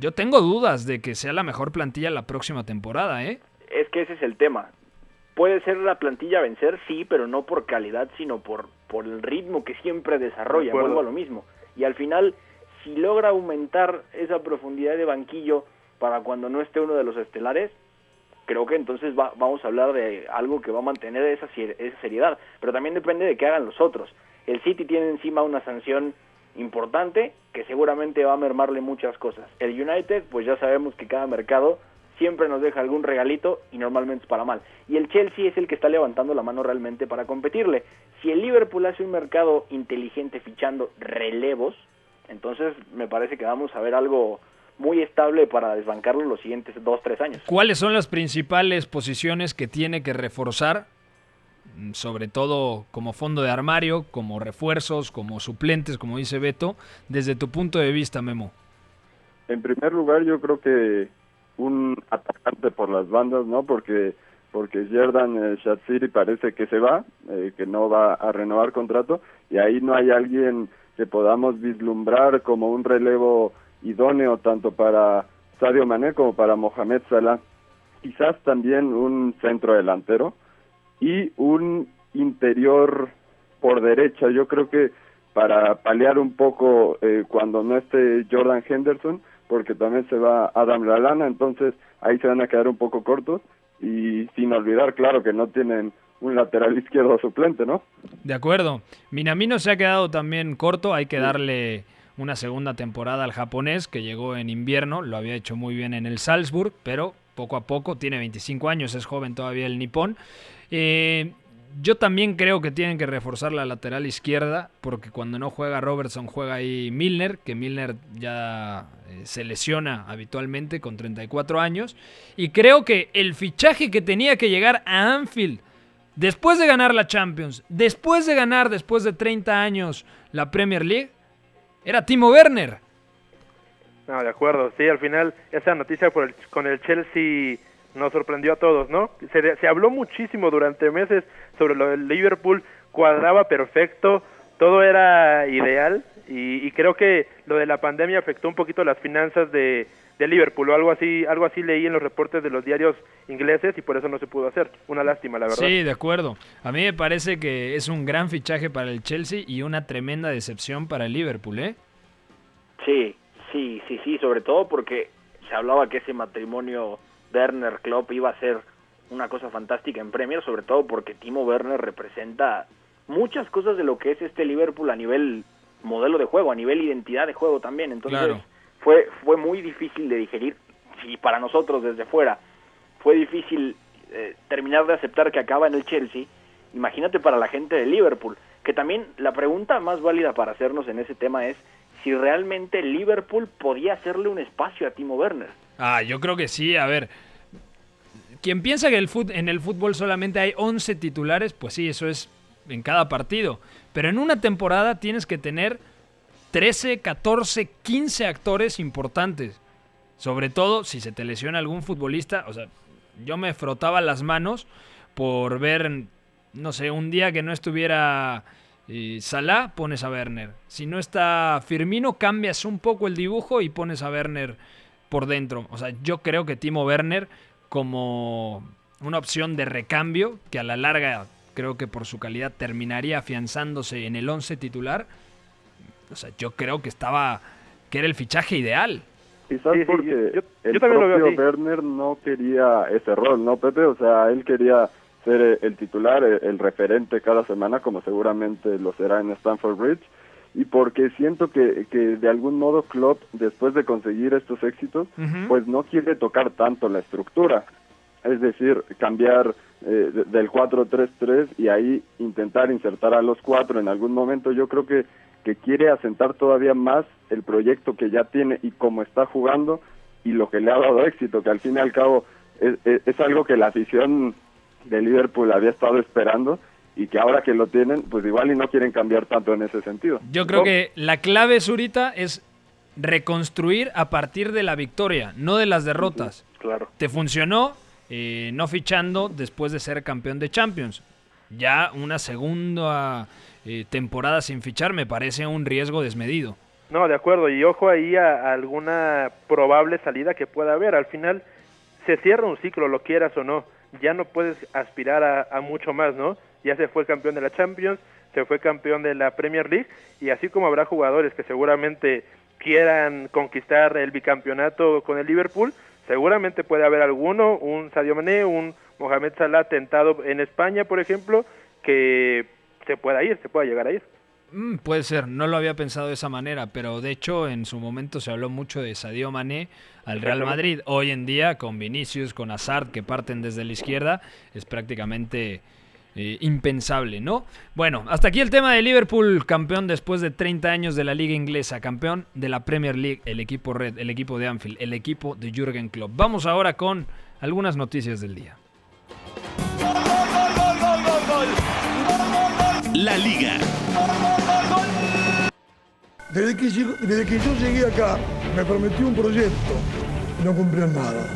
yo tengo dudas de que sea la mejor plantilla la próxima temporada, ¿eh? Es que ese es el tema puede ser la plantilla a vencer, sí, pero no por calidad, sino por, por el ritmo que siempre desarrolla, de vuelvo a lo mismo. Y al final, si logra aumentar esa profundidad de banquillo para cuando no esté uno de los estelares, creo que entonces va, vamos a hablar de algo que va a mantener esa, esa seriedad. Pero también depende de qué hagan los otros. El City tiene encima una sanción importante que seguramente va a mermarle muchas cosas. El United, pues ya sabemos que cada mercado siempre nos deja algún regalito y normalmente es para mal. Y el Chelsea es el que está levantando la mano realmente para competirle. Si el Liverpool hace un mercado inteligente fichando relevos, entonces me parece que vamos a ver algo muy estable para desbancarlo en los siguientes dos, tres años. ¿Cuáles son las principales posiciones que tiene que reforzar sobre todo como fondo de armario, como refuerzos, como suplentes, como dice Beto, desde tu punto de vista, Memo? En primer lugar, yo creo que un atacante por las bandas, ¿no? Porque porque Jordan eh, Shatsiri parece que se va, eh, que no va a renovar contrato, y ahí no hay alguien que podamos vislumbrar como un relevo idóneo tanto para Sadio Mané como para Mohamed Salah. Quizás también un centro delantero y un interior por derecha. Yo creo que para paliar un poco eh, cuando no esté Jordan Henderson, porque también se va Adam Lalana, entonces ahí se van a quedar un poco cortos y sin olvidar, claro, que no tienen un lateral izquierdo suplente, ¿no? De acuerdo. Minamino se ha quedado también corto, hay que darle una segunda temporada al japonés que llegó en invierno, lo había hecho muy bien en el Salzburg, pero poco a poco, tiene 25 años, es joven todavía el nipón. Eh, yo también creo que tienen que reforzar la lateral izquierda, porque cuando no juega Robertson juega ahí Milner, que Milner ya eh, se lesiona habitualmente con 34 años. Y creo que el fichaje que tenía que llegar a Anfield, después de ganar la Champions, después de ganar después de 30 años la Premier League, era Timo Werner. No, de acuerdo, sí, al final esa noticia con el Chelsea nos sorprendió a todos, ¿no? Se, se habló muchísimo durante meses sobre lo del Liverpool, cuadraba perfecto, todo era ideal y, creo que lo de la pandemia afectó un poquito las finanzas de, de, Liverpool o algo así, algo así leí en los reportes de los diarios ingleses y por eso no se pudo hacer. Una lástima, la verdad. Sí, de acuerdo. A mí me parece que es un gran fichaje para el Chelsea y una tremenda decepción para el Liverpool, ¿eh? Sí, sí, sí, sí, sobre todo porque se hablaba que ese matrimonio Werner Klopp iba a ser una cosa fantástica en Premier, sobre todo porque Timo Werner representa muchas cosas de lo que es este Liverpool a nivel modelo de juego, a nivel identidad de juego también. Entonces fue fue muy difícil de digerir y para nosotros desde fuera fue difícil eh, terminar de aceptar que acaba en el Chelsea. Imagínate para la gente de Liverpool, que también la pregunta más válida para hacernos en ese tema es si realmente Liverpool podía hacerle un espacio a Timo Werner. Ah, yo creo que sí. A ver, quien piensa que el en el fútbol solamente hay 11 titulares, pues sí, eso es en cada partido. Pero en una temporada tienes que tener 13, 14, 15 actores importantes. Sobre todo si se te lesiona algún futbolista. O sea, yo me frotaba las manos por ver, no sé, un día que no estuviera eh, Salah, pones a Werner. Si no está Firmino, cambias un poco el dibujo y pones a Werner por dentro. O sea, yo creo que Timo Werner como una opción de recambio que a la larga creo que por su calidad terminaría afianzándose en el 11 titular. O sea, yo creo que estaba que era el fichaje ideal. Quizás porque el propio Werner no quería ese rol, ¿no, Pepe? O sea, él quería ser el titular, el referente cada semana, como seguramente lo será en Stanford Bridge y porque siento que, que de algún modo Klopp, después de conseguir estos éxitos, pues no quiere tocar tanto la estructura. Es decir, cambiar eh, del 4-3-3 y ahí intentar insertar a los cuatro en algún momento. Yo creo que, que quiere asentar todavía más el proyecto que ya tiene y cómo está jugando y lo que le ha dado éxito, que al fin y al cabo es, es algo que la afición de Liverpool había estado esperando y que ahora que lo tienen, pues igual y no quieren cambiar tanto en ese sentido. Yo creo que la clave, Zurita, es reconstruir a partir de la victoria, no de las derrotas. Claro. Te funcionó eh, no fichando después de ser campeón de Champions. Ya una segunda eh, temporada sin fichar me parece un riesgo desmedido. No, de acuerdo, y ojo ahí a, alguna probable salida que pueda haber. Al final se cierra un ciclo, lo quieras o no. Ya no puedes aspirar a, a mucho más, ¿no? Ya se fue campeón de la Champions, se fue campeón de la Premier League y así como habrá jugadores que seguramente quieran conquistar el bicampeonato con el Liverpool, seguramente puede haber alguno, un Sadio Mané, un Mohamed Salah tentado en España, por ejemplo, que se pueda ir, se pueda llegar a ir. Mm, puede ser, no lo había pensado de esa manera, pero de hecho en su momento se habló mucho de Sadio Mané al Real Madrid. Hoy en día con Vinicius, con Hazard que parten desde la izquierda, es prácticamente eh, impensable, ¿no? Bueno, hasta aquí el tema de Liverpool, campeón después de 30 años de la liga inglesa, campeón de la Premier League, el equipo Red, el equipo de Anfield, el equipo de Jürgen Klopp. Vamos ahora con algunas noticias del día. ¡Gol, La Liga. Desde que, yo, desde que yo llegué acá, me prometió un proyecto y no cumplió nada.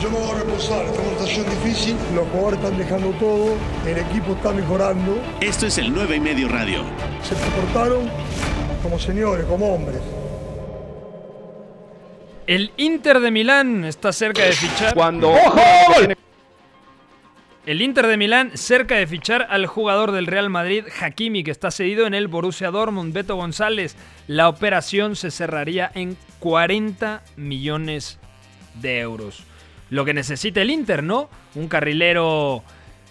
Yo me voy a reposar, esta es una situación difícil, los jugadores están dejando todo, el equipo está mejorando. Esto es el 9 y medio radio. Se comportaron como señores, como hombres. El Inter de Milán está cerca de fichar. Cuando El Inter de Milán cerca de fichar al jugador del Real Madrid, Hakimi, que está cedido en el Borussia Dortmund, Beto González. La operación se cerraría en 40 millones de euros. Lo que necesita el Inter, ¿no? Un carrilero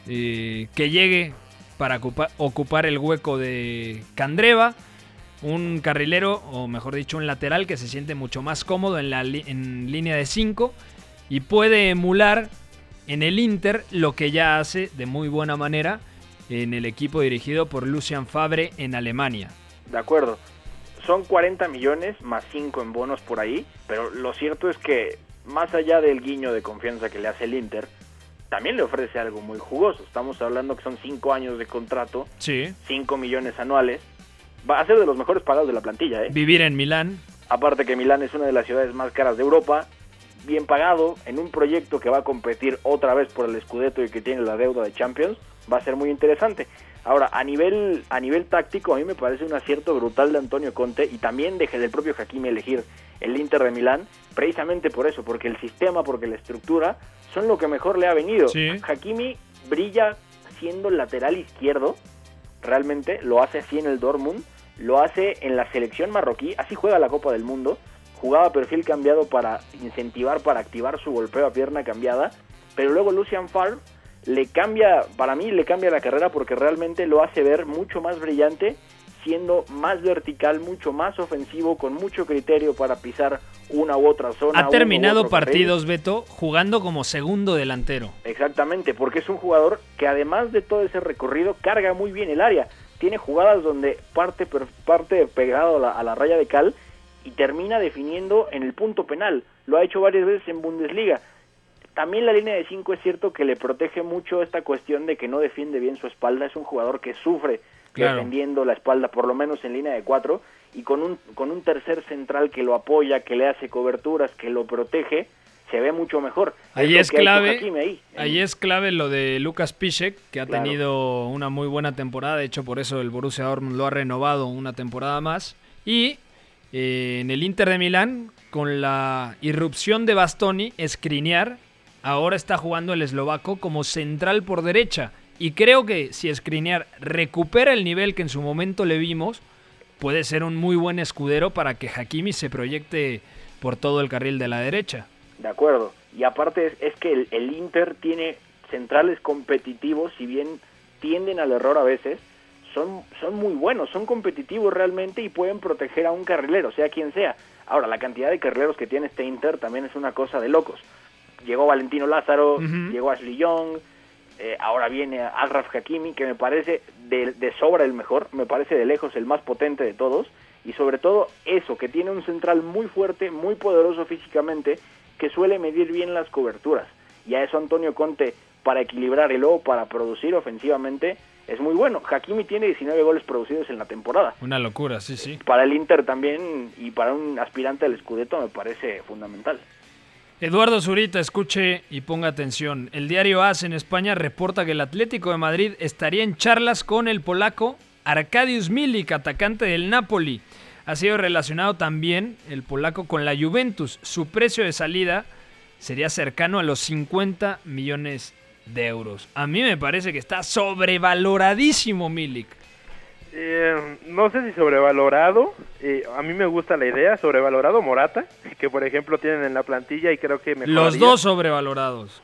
eh, que llegue para ocupa- ocupar el hueco de Candreva. Un carrilero, o mejor dicho, un lateral que se siente mucho más cómodo en, la en línea de 5 y puede emular en el Inter lo que ya hace de muy buena manera en el equipo dirigido por Lucian Fabre en Alemania. De acuerdo. Son 40 millones más 5 en bonos por ahí, pero lo cierto es que más allá del guiño de confianza que le hace el Inter, también le ofrece algo muy jugoso. Estamos hablando que son 5 años de contrato, Sí. 5 millones anuales. Va a ser de los mejores pagados de la plantilla, ¿eh? Vivir en Milán. Aparte que Milán es una de las ciudades más caras de Europa, bien pagado, en un proyecto que va a competir otra vez por el Scudetto y que tiene la deuda de Champions, va a ser muy interesante. Ahora, a nivel, a nivel táctico, a mí me parece un acierto brutal de Antonio Conte y también deje del propio Hakimi elegir el Inter de Milán, precisamente por eso, porque el sistema, porque la estructura, son lo que mejor le ha venido. Sí. Hakimi brilla siendo lateral izquierdo, realmente lo hace así en el Dortmund, lo hace en la selección marroquí, así juega la Copa del Mundo, jugaba perfil cambiado para incentivar, para activar su golpeo a pierna cambiada, pero luego Lucian Favre le cambia, para mí le cambia la carrera porque realmente lo hace ver mucho más brillante, siendo más vertical, mucho más ofensivo, con mucho criterio para pisar una u otra zona. Ha terminado carril. partidos, Beto, jugando como segundo delantero. Exactamente, porque es un jugador que además de todo ese recorrido carga muy bien el área. Tiene jugadas donde parte, parte pegado a la, a la raya de cal y termina definiendo en el punto penal. Lo ha hecho varias veces en Bundesliga. También la línea de 5 es cierto que le protege mucho esta cuestión de que no defiende bien su espalda. Es un jugador que sufre Claro. defendiendo la espalda, por lo menos en línea de 4, y con un, con un tercer central que lo apoya, que le hace coberturas, que lo protege, se ve mucho mejor. Ahí es clave, ahí. ahí es clave lo de Lucas Piszek, que ha Claro. tenido una muy buena temporada. De hecho, por eso el Borussia Dortmund lo ha renovado una temporada más. Y eh, en el Inter de Milán, con la irrupción de Bastoni, Skriniar ahora está jugando el eslovaco como central por derecha. Y creo que si Skriniar recupera el nivel que en su momento le vimos, puede ser un muy buen escudero para que Hakimi se proyecte por todo el carril de la derecha. De acuerdo. Y aparte es, que el, el Inter tiene centrales competitivos, si bien tienden al error a veces, son, son muy buenos, son competitivos realmente y pueden proteger a un carrilero, sea quien sea. Ahora, la cantidad de carrileros que tiene este Inter también es una cosa de locos. Llegó Valentino Lázaro, llegó Ashley Young, eh, ahora viene Agraf Hakimi, que me parece de, de sobra el mejor, me parece de lejos el más potente de todos, y sobre todo eso, que tiene un central muy fuerte, muy poderoso físicamente, que suele medir bien las coberturas. Y a eso Antonio Conte, para equilibrar y luego para producir ofensivamente, es muy bueno. Hakimi tiene 19 goles producidos en la temporada. Una locura, sí, sí. Para el Inter también y para un aspirante al Scudetto me parece fundamental. Eduardo Zurita, escuche y ponga atención. El diario AS en España reporta que el Atlético de Madrid estaría en charlas con el polaco Arkadiusz Milik, atacante del Napoli. Ha sido relacionado también el polaco con la Juventus. Su precio de salida sería cercano a los 50 millones de euros. A mí me parece que está sobrevaloradísimo Milik. Eh, no sé si sobrevalorado, eh, a mí me gusta la idea, sobrevalorado Morata, que por ejemplo tienen en la plantilla y creo que mejoraría. Los dos sobrevalorados.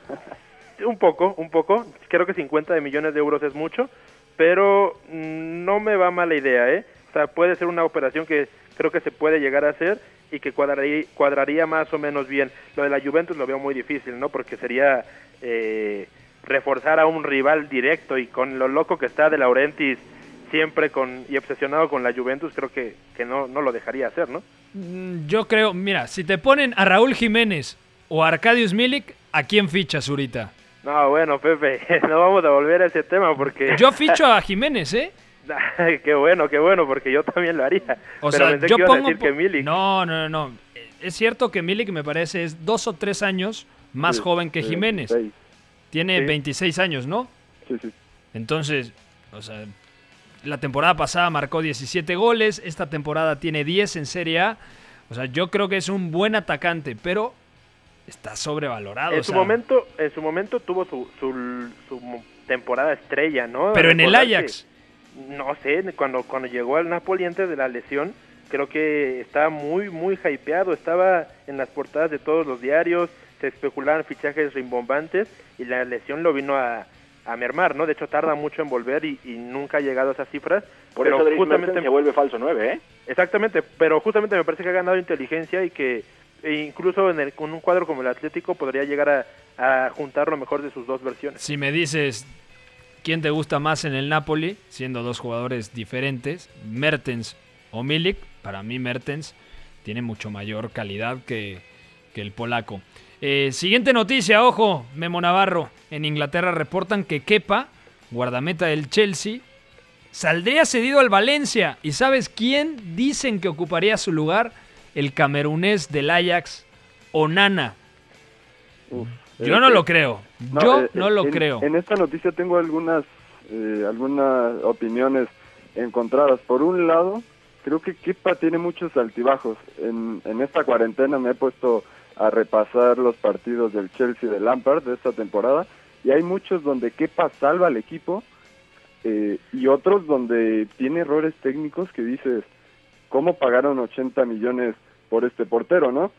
Un poco, un poco, creo que 50 de millones de euros es mucho, pero mm, no me va mal la idea, ¿eh? O sea, puede ser una operación que creo que se puede llegar a hacer y que cuadraría, cuadraría más o menos bien. Lo de la Juventus lo veo muy difícil, ¿no? Porque sería eh, reforzar a un rival directo y con lo loco que está de Laurentiis siempre con y obsesionado con la Juventus, creo que, que no, no lo dejaría hacer, ¿no? Mm, Yo creo, mira, si te ponen a Raúl Jiménez o a Arkadiusz Milik, ¿a quién fichas ahorita? No, bueno, Pepe, no vamos a volver a ese tema porque... Yo ficho a Jiménez, ¿eh? qué bueno, qué bueno, porque yo también lo haría. O Pero sea, pensé yo que pongo... decir que Milik. No, no, no, no. Es cierto que Milik me parece es dos o tres años más Sí, joven que sí, Jiménez. Tiene Sí. 26 años, ¿no? Sí, sí. Entonces, o sea, la temporada pasada marcó 17 goles, esta temporada tiene 10 en Serie A. O sea, yo creo que es un buen atacante, pero está sobrevalorado. En o su momento, en su momento tuvo su, su, su temporada estrella, ¿no? Pero en el Ajax. no sé, cuando, cuando llegó al Napoli antes de la lesión, creo que estaba muy, muy hypeado, estaba en las portadas de todos los diarios, se especulaban fichajes rimbombantes y la lesión lo vino a, a mermar, ¿no? De hecho tarda mucho en volver y, y nunca ha llegado a esas cifras. Por pero eso Dries justamente Mertens se vuelve falso 9, ¿eh? Exactamente, pero justamente me parece que ha ganado inteligencia y que e incluso en el, con un cuadro como el Atlético podría llegar a, a juntar lo mejor de sus dos versiones. Si me dices quién te gusta más en el Napoli, siendo dos jugadores diferentes, Mertens o Milik, para mí Mertens tiene mucho mayor calidad que, que el polaco. Eh, siguiente noticia, ojo, Memo Navarro. En Inglaterra reportan que Kepa, guardameta del Chelsea, saldría cedido al Valencia. ¿Y sabes quién dicen que ocuparía su lugar? El camerunés del Ajax, Onana. Uf. Yo no Este, lo creo. Yo eh, no lo en- creo. En esta noticia tengo algunas, eh, algunas opiniones encontradas. Por un lado, creo que Kepa tiene muchos altibajos. En, en esta cuarentena me he puesto a repasar los partidos del Chelsea de Lampard de esta temporada y hay muchos donde Kepa salva al equipo eh, y otros donde tiene errores técnicos que dices, ¿cómo pagaron 80 millones por este portero, no?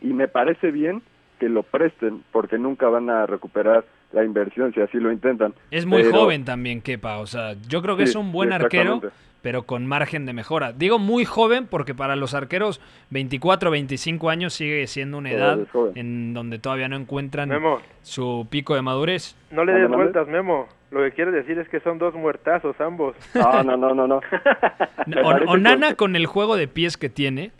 Y me parece bien que lo presten porque nunca van a recuperar la inversión si así lo intentan. Es muy Pero- joven también, Kepa. O sea, yo creo que Sí, es un buen sí, arquero, pero con margen de mejora. Digo muy joven porque para los arqueros 24, 25 años sigue siendo una edad en donde todavía no encuentran Memo, su pico de madurez. no le ¿Mande, des vueltas, Memo. Lo que quiere decir es que son dos muertazos ambos. No, no, no, no, no. Onana con el juego de pies que tiene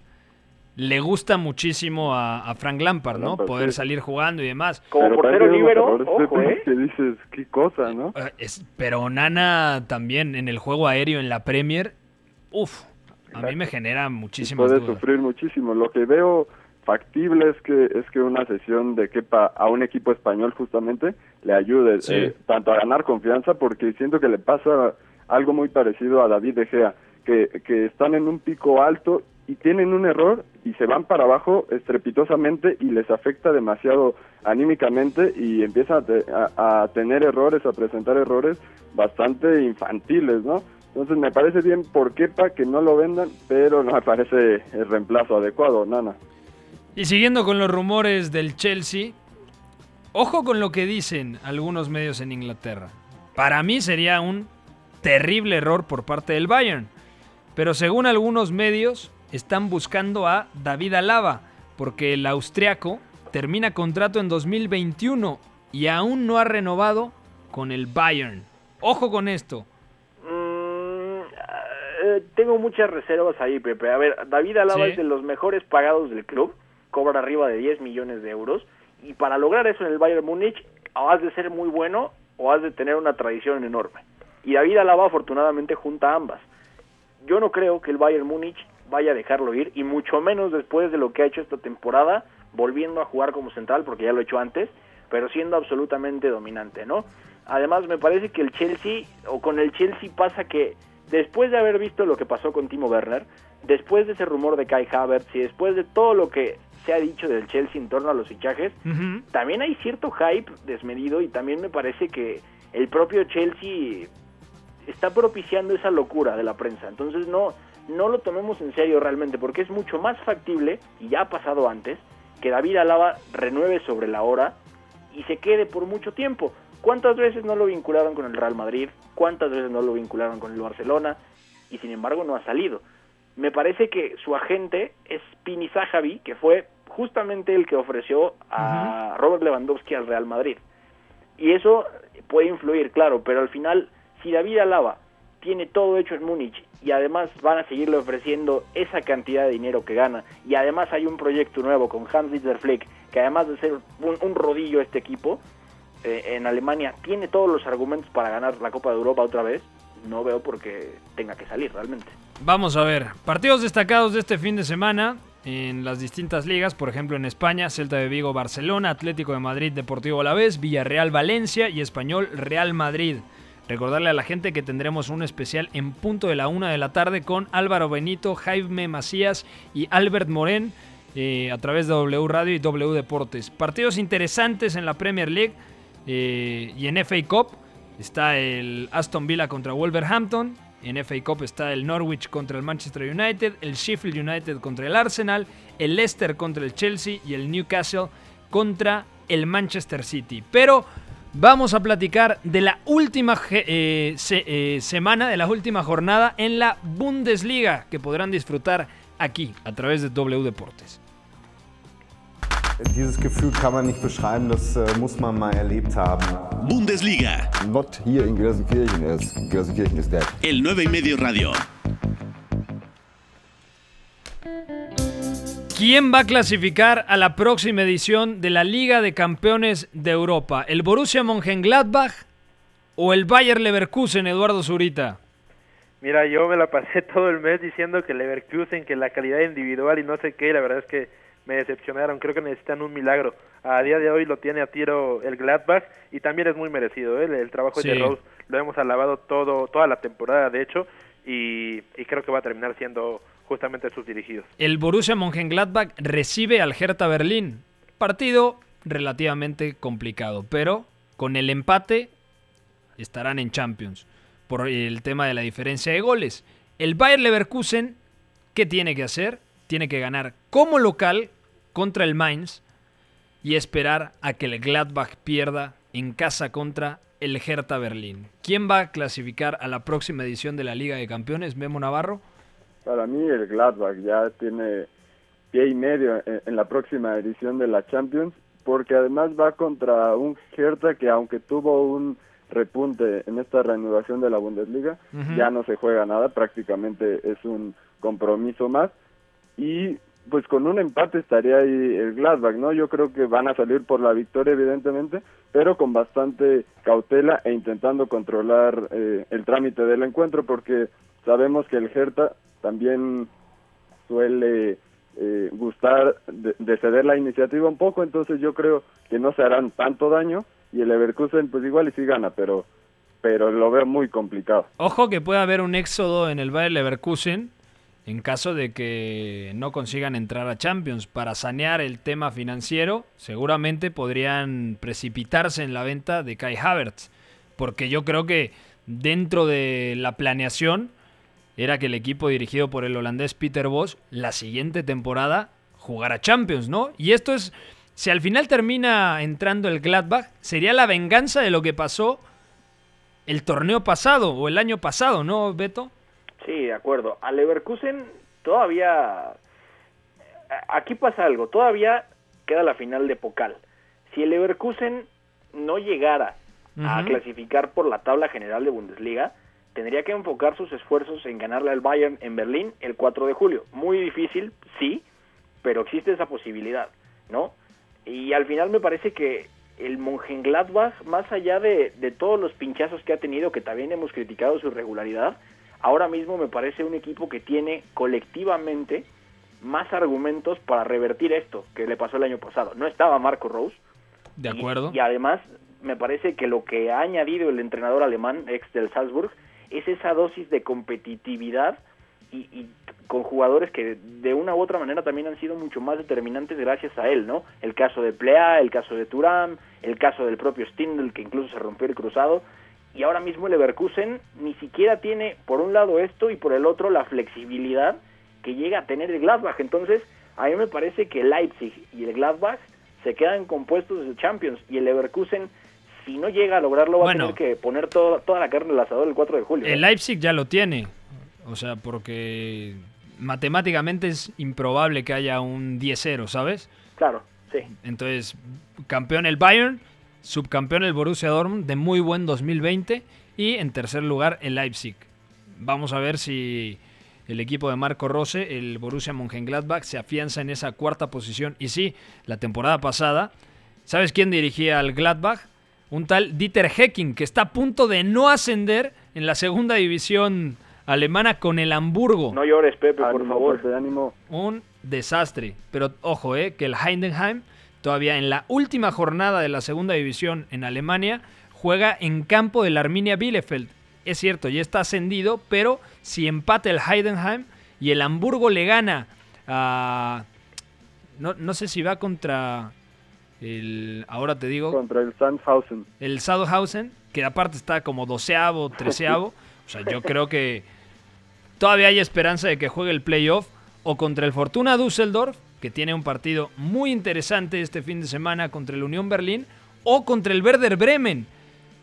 le gusta muchísimo a, a Frank Lampard, ¿no? Lampard, Poder sí. salir jugando y demás. Como Pero portero libero, ojo, ¿eh? Que dices, qué cosa, ¿no? Eh, es- pero Onana también en el juego aéreo en la Premier, uff, a mí me genera muchísimas puede dudas. sufrir muchísimo. Lo que veo factible es que es que una sesión de Kepa a un equipo español justamente le ayude Sí. eh, tanto a ganar confianza porque siento que le pasa algo muy parecido a David De Gea que, que están en un pico alto y tienen un error y se van para abajo estrepitosamente y les afecta demasiado anímicamente y empiezan a, te- a- a tener errores, a presentar errores bastante infantiles, ¿no? Entonces me parece bien por Kepa que no lo vendan, pero no me parece el reemplazo adecuado, Nana. Y siguiendo con los rumores del Chelsea, ojo con lo que dicen algunos medios en Inglaterra. Para mí sería un terrible error por parte del Bayern. Pero según algunos medios, están buscando a David Alaba, porque el austriaco termina contrato en 2021 y aún no ha renovado con el Bayern. Ojo con esto. Mm, eh, tengo muchas reservas ahí, Pepe. A ver, David Alaba Sí. es de los mejores pagados del club, cobra arriba de 10 millones de euros, y para lograr eso en el Bayern Múnich, o has de ser muy bueno o has de tener una tradición enorme. Y David Alaba afortunadamente junta ambas. Yo no creo que el Bayern Múnich vaya a dejarlo ir, y mucho menos después de lo que ha hecho esta temporada, volviendo a jugar como central, porque ya lo ha hecho antes, pero siendo absolutamente dominante, ¿no? Además, me parece que el Chelsea, o con el Chelsea pasa que después de haber visto lo que pasó con Timo Werner, después de ese rumor de Kai Havertz y después de todo lo que se ha dicho del Chelsea en torno a los fichajes, también hay cierto hype desmedido y también me parece que el propio Chelsea está propiciando esa locura de la prensa. Entonces no, no lo tomemos en serio realmente, porque es mucho más factible, y ya ha pasado antes, que David Alaba renueve sobre la hora y se quede por mucho tiempo. ¿Cuántas veces no lo vincularon con el Real Madrid? ¿Cuántas veces no lo vincularon con el Barcelona? Y sin embargo no ha salido. Me parece que su agente es Pini Zahavi, que fue justamente el que ofreció a Robert Lewandowski al Real Madrid. Y eso puede influir, claro, pero al final, si David Alaba tiene todo hecho en Múnich y además van a seguirle ofreciendo esa cantidad de dinero que gana y además hay un proyecto nuevo con Hans-Dieter Flick, que además de ser un, un rodillo este equipo eh, en Alemania, tiene todos los argumentos para ganar la Copa de Europa otra vez, no veo por qué tenga que salir realmente. Vamos a ver, partidos destacados de este fin de semana en las distintas ligas, por ejemplo en España, Celta de Vigo, Barcelona, Atlético de Madrid, Deportivo Alavés, Villarreal, Valencia y Español, Real Madrid. Recordarle a la gente que tendremos un especial en punto de la una de la tarde con Álvaro Benito, Jaime Macías y Albert Morén eh, a través de W Radio y W Deportes. Partidos interesantes en la Premier League eh, y en FA Cup. Está el Aston Villa contra Wolverhampton. En FA Cup está el Norwich contra el Manchester United, el Sheffield United contra el Arsenal, el Leicester contra el Chelsea y el Newcastle contra el Manchester City. Pero vamos a platicar de la última eh, eh, semana, de la última jornada en la Bundesliga que podrán disfrutar aquí a través de W Deportes. Dieses Gefühl kann man nicht beschreiben, das äh, muss man mal erlebt haben. Bundesliga. Not here in Gelsenkirchen, is, Gelsenkirchen is dead. El 9 y medio radio. ¿Quién va a clasificar a la próxima edición de la Liga de Campeones de Europa? ¿El Borussia Mönchengladbach o el Bayer Leverkusen, Eduardo Zurita? Mira, yo me la pasé todo el mes diciendo que Leverkusen, que la calidad individual y no sé qué, la verdad es que me decepcionaron, creo que necesitan un milagro. A día de hoy lo tiene a tiro el Gladbach y también es muy merecido, ¿eh? el, trabajo de Rose lo hemos alabado todo toda la temporada, de hecho, y, y creo que va a terminar siendo justamente sus dirigidos. El Borussia Mönchengladbach recibe al Hertha Berlín. Partido relativamente complicado, pero con el empate estarán en Champions por el tema de la diferencia de goles. El Bayer Leverkusen, ¿qué tiene que hacer? Tiene que ganar como local contra el Mainz y esperar a que el Gladbach pierda en casa contra el Hertha Berlín. ¿Quién va a clasificar a la próxima edición de la Liga de Campeones? Memo Navarro. Para mí el Gladbach ya tiene pie y medio en, la próxima edición de la Champions, porque además va contra un Hertha que aunque tuvo un repunte en esta reanudación de la Bundesliga, ya no se juega nada, prácticamente es un compromiso más y pues con un empate estaría ahí el Gladbach, ¿no? Yo creo que van a salir por la victoria evidentemente, pero con bastante cautela e intentando controlar eh, el trámite del encuentro porque sabemos que el Hertha también suele eh, gustar de, ceder la iniciativa un poco, entonces yo creo que no se harán tanto daño y el Leverkusen pues igual y sí gana, pero pero lo veo muy complicado. Ojo que puede haber un éxodo en el Bayer Leverkusen en caso de que no consigan entrar a Champions. Para sanear el tema financiero, seguramente podrían precipitarse en la venta de Kai Havertz, porque yo creo que dentro de la planeación era que el equipo dirigido por el holandés Peter Bosch la siguiente temporada jugara Champions, ¿no? Y esto es, si al final termina entrando el Gladbach, sería la venganza de lo que pasó el torneo pasado o el año pasado, ¿no, Beto? Sí, de acuerdo. A Leverkusen todavía... Aquí pasa algo, todavía queda la final de Pokal. Si el Leverkusen no llegara a clasificar por la tabla general de Bundesliga, tendría que enfocar sus esfuerzos en ganarle al Bayern en Berlín el 4 de julio. Muy difícil, sí, pero existe esa posibilidad, ¿no? Y al final me parece que el Mönchengladbach, más allá de, de todos los pinchazos que ha tenido, que también hemos criticado su regularidad, ahora mismo me parece un equipo que tiene colectivamente más argumentos para revertir esto que le pasó el año pasado. No estaba Marco Rose. De acuerdo. Y, y además me parece que lo que ha añadido el entrenador alemán, ex del Salzburg, es esa dosis de competitividad y, con jugadores que de una u otra manera también han sido mucho más determinantes gracias a él, ¿no? El caso de Plea, el caso de Turam, el caso del propio Stindl que incluso se rompió el cruzado y ahora mismo el Leverkusen ni siquiera tiene por un lado esto y por el otro la flexibilidad que llega a tener el Gladbach. Entonces, a mí me parece que Leipzig y el Gladbach se quedan compuestos de Champions y el Leverkusen si no llega a lograrlo va a tener que poner toda la carne el asador el 4 de julio. El Leipzig ya lo tiene, o sea, porque matemáticamente es improbable que haya un 10-0, ¿sabes? Claro, sí. Entonces, campeón el Bayern, subcampeón el Borussia Dortmund de muy buen 2020 y en tercer lugar el Leipzig. Vamos a ver si el equipo de Marco Rose, el Borussia Mönchengladbach, se afianza en esa cuarta posición. Y sí, la temporada pasada, ¿sabes quién dirigía al Gladbach? Un tal Dieter Hecking, que está a punto de no ascender en la segunda división alemana con el Hamburgo. No llores, Pepe, por favor. Pepe, ánimo. Un desastre. Pero ojo, eh, que el Heidenheim todavía en la última jornada de la segunda división en Alemania juega en campo del Arminia Bielefeld. Es cierto, ya está ascendido, pero si empata el Heidenheim y el Hamburgo le gana a... No, no sé si va contra el... Ahora te digo... Contra el Sandhausen. El Sandhausen, que aparte está como doceavo, treceavo. O sea, yo creo que todavía hay esperanza de que juegue el playoff. O contra el Fortuna Düsseldorf, que tiene un partido muy interesante este fin de semana contra el Unión Berlín. O contra el Werder Bremen,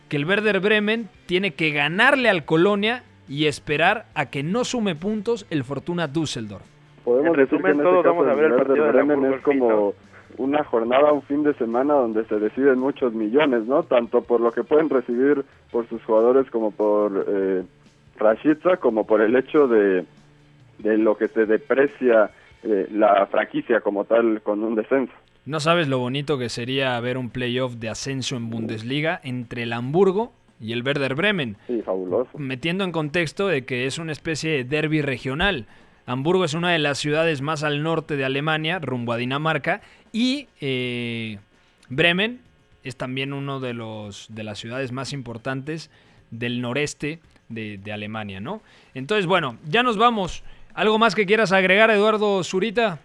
que el Werder Bremen tiene que ganarle al Colonia y esperar a que no sume puntos el Fortuna Düsseldorf. Podemos En decir que resumen, en todos este vamos a ver el Werder partido Bremen es como una jornada, un fin de semana donde se deciden muchos millones, ¿no? Tanto por lo que pueden recibir por sus jugadores como por eh, Rashica, como por el hecho de, de lo que se deprecia eh, la franquicia como tal con un descenso. No sabes lo bonito que sería ver un playoff de ascenso en Bundesliga entre el Hamburgo y el Werder Bremen. Sí, fabuloso. Metiendo en contexto de que es una especie de derby regional. Hamburgo es una de las ciudades más al norte de Alemania, rumbo a Dinamarca, y eh, Bremen es también uno de los de las ciudades más importantes del noreste de, de Alemania, ¿no? Entonces, bueno, ya nos vamos. ¿Algo más que quieras agregar, Eduardo Zurita?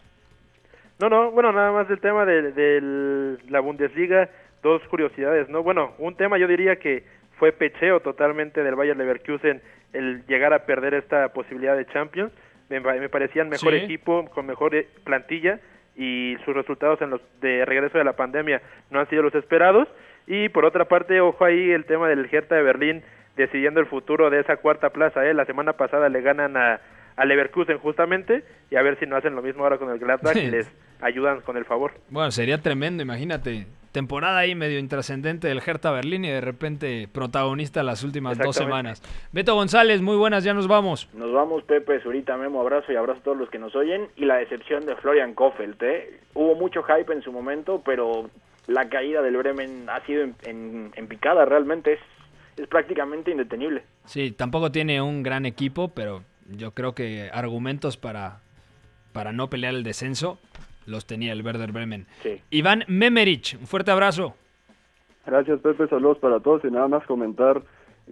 No, no, bueno, nada más del tema de, de la Bundesliga, dos curiosidades, ¿no? Bueno, un tema yo diría que fue pecheo totalmente del Bayer Leverkusen el llegar a perder esta posibilidad de Champions. Me, me parecían mejor Sí. equipo, con mejor eh, plantilla y sus resultados en los de regreso de la pandemia no han sido los esperados. Y por otra parte, ojo ahí el tema del Hertha de Berlín decidiendo el futuro de esa cuarta plaza. ¿eh? La semana pasada le ganan a, a Leverkusen justamente y a ver si no hacen lo mismo ahora con el Gladbach y les ayudan con el favor. Bueno, sería tremendo, imagínate. Temporada ahí medio intrascendente del Hertha Berlín y de repente protagonista las últimas dos semanas. Beto González, muy buenas, ya nos vamos. Nos vamos, Pepe, Zurita, Memo, abrazo y abrazo a todos los que nos oyen. Y la decepción de Florian Kofeld, ¿eh? Hubo mucho hype en su momento, pero la caída del Bremen ha sido en, en- en picada, realmente es, es prácticamente indetenible. Sí, tampoco tiene un gran equipo, pero yo creo que argumentos para, para no pelear el descenso los tenía el Werder Bremen. Sí. Iván Memerich, un fuerte abrazo. Gracias, Pepe. Saludos para todos. Y nada más comentar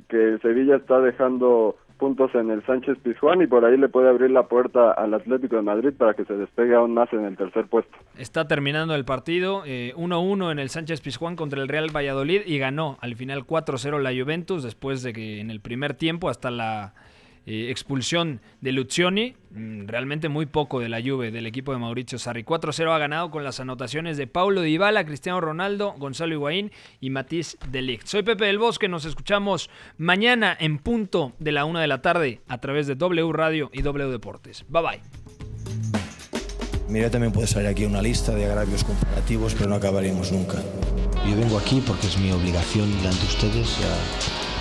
que Sevilla está dejando puntos en el Sánchez Pizjuán y por ahí le puede abrir la puerta al Atlético de Madrid para que se despegue aún más en el tercer puesto. Está terminando el partido, eh, 1-1 en el Sánchez Pizjuán contra el Real Valladolid y ganó al final 4-0 la Juventus después de que en el primer tiempo hasta la eh, expulsión de Lucioni, mm, realmente muy poco de la Juve del equipo de Mauricio Sarri. 4-0 ha ganado con las anotaciones de Paulo Dybala, Cristiano Ronaldo, Gonzalo Higuaín y Matisse de Ligt. Soy Pepe del Bosque, nos escuchamos mañana en punto de la una de la tarde a través de W Radio y W Deportes. Bye bye. Mira, también puede salir aquí una lista de agravios comparativos, pero no acabaríamos nunca. Yo vengo aquí porque es mi obligación delante de ustedes. Ya,